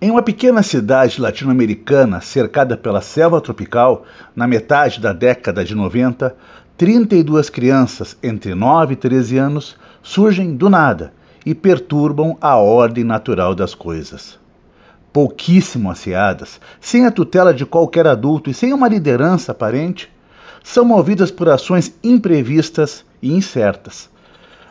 Em uma pequena cidade latino-americana cercada pela selva tropical, na metade da década de 90, 32 crianças entre 9 e 13 anos surgem do nada e perturbam a ordem natural das coisas. Pouquíssimo asseadas, sem a tutela de qualquer adulto e sem uma liderança aparente, são movidas por ações imprevistas e incertas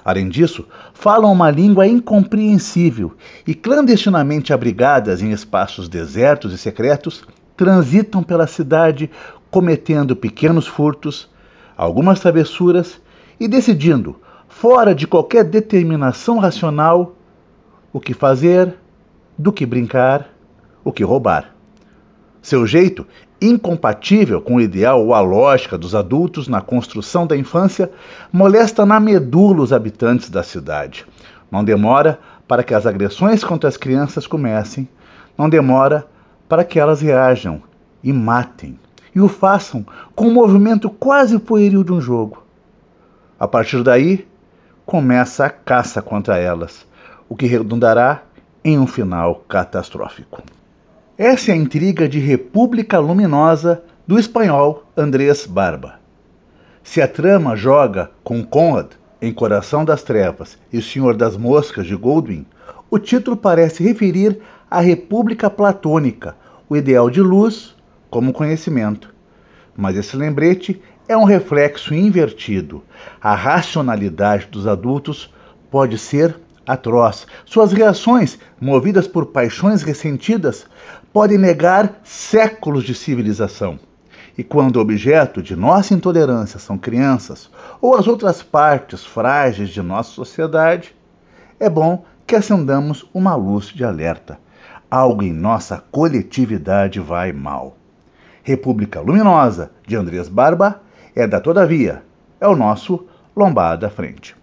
Além disso, falam uma língua incompreensível e, clandestinamente abrigadas em espaços desertos e secretos, transitam pela cidade cometendo pequenos furtos, algumas travessuras e decidindo, fora de qualquer determinação racional, o que fazer, do que brincar, o que roubar. Seu jeito incompatível com o ideal ou a lógica dos adultos na construção da infância, molesta na medula os habitantes da cidade. Não demora para que as agressões contra as crianças comecem, não demora para que elas reajam e matem, e o façam com um movimento quase pueril de um jogo. A partir daí, começa a caça contra elas, o que redundará em um final catastrófico. Essa é a intriga de República Luminosa do espanhol Andrés Barba. Se a trama joga com Conrad em Coração das Trevas e O Senhor das Moscas de Goldwyn, o título parece referir à República Platônica, o ideal de luz como conhecimento. Mas esse lembrete é um reflexo invertido. A racionalidade dos adultos pode ser atroz. Suas reações, movidas por paixões ressentidas, podem negar séculos de civilização. E quando o objeto de nossa intolerância são crianças ou as outras partes frágeis de nossa sociedade, é bom que acendamos uma luz de alerta. Algo em nossa coletividade vai mal. República Luminosa, de Andrés Barba, é da Todavia, é o nosso Lombada Frente.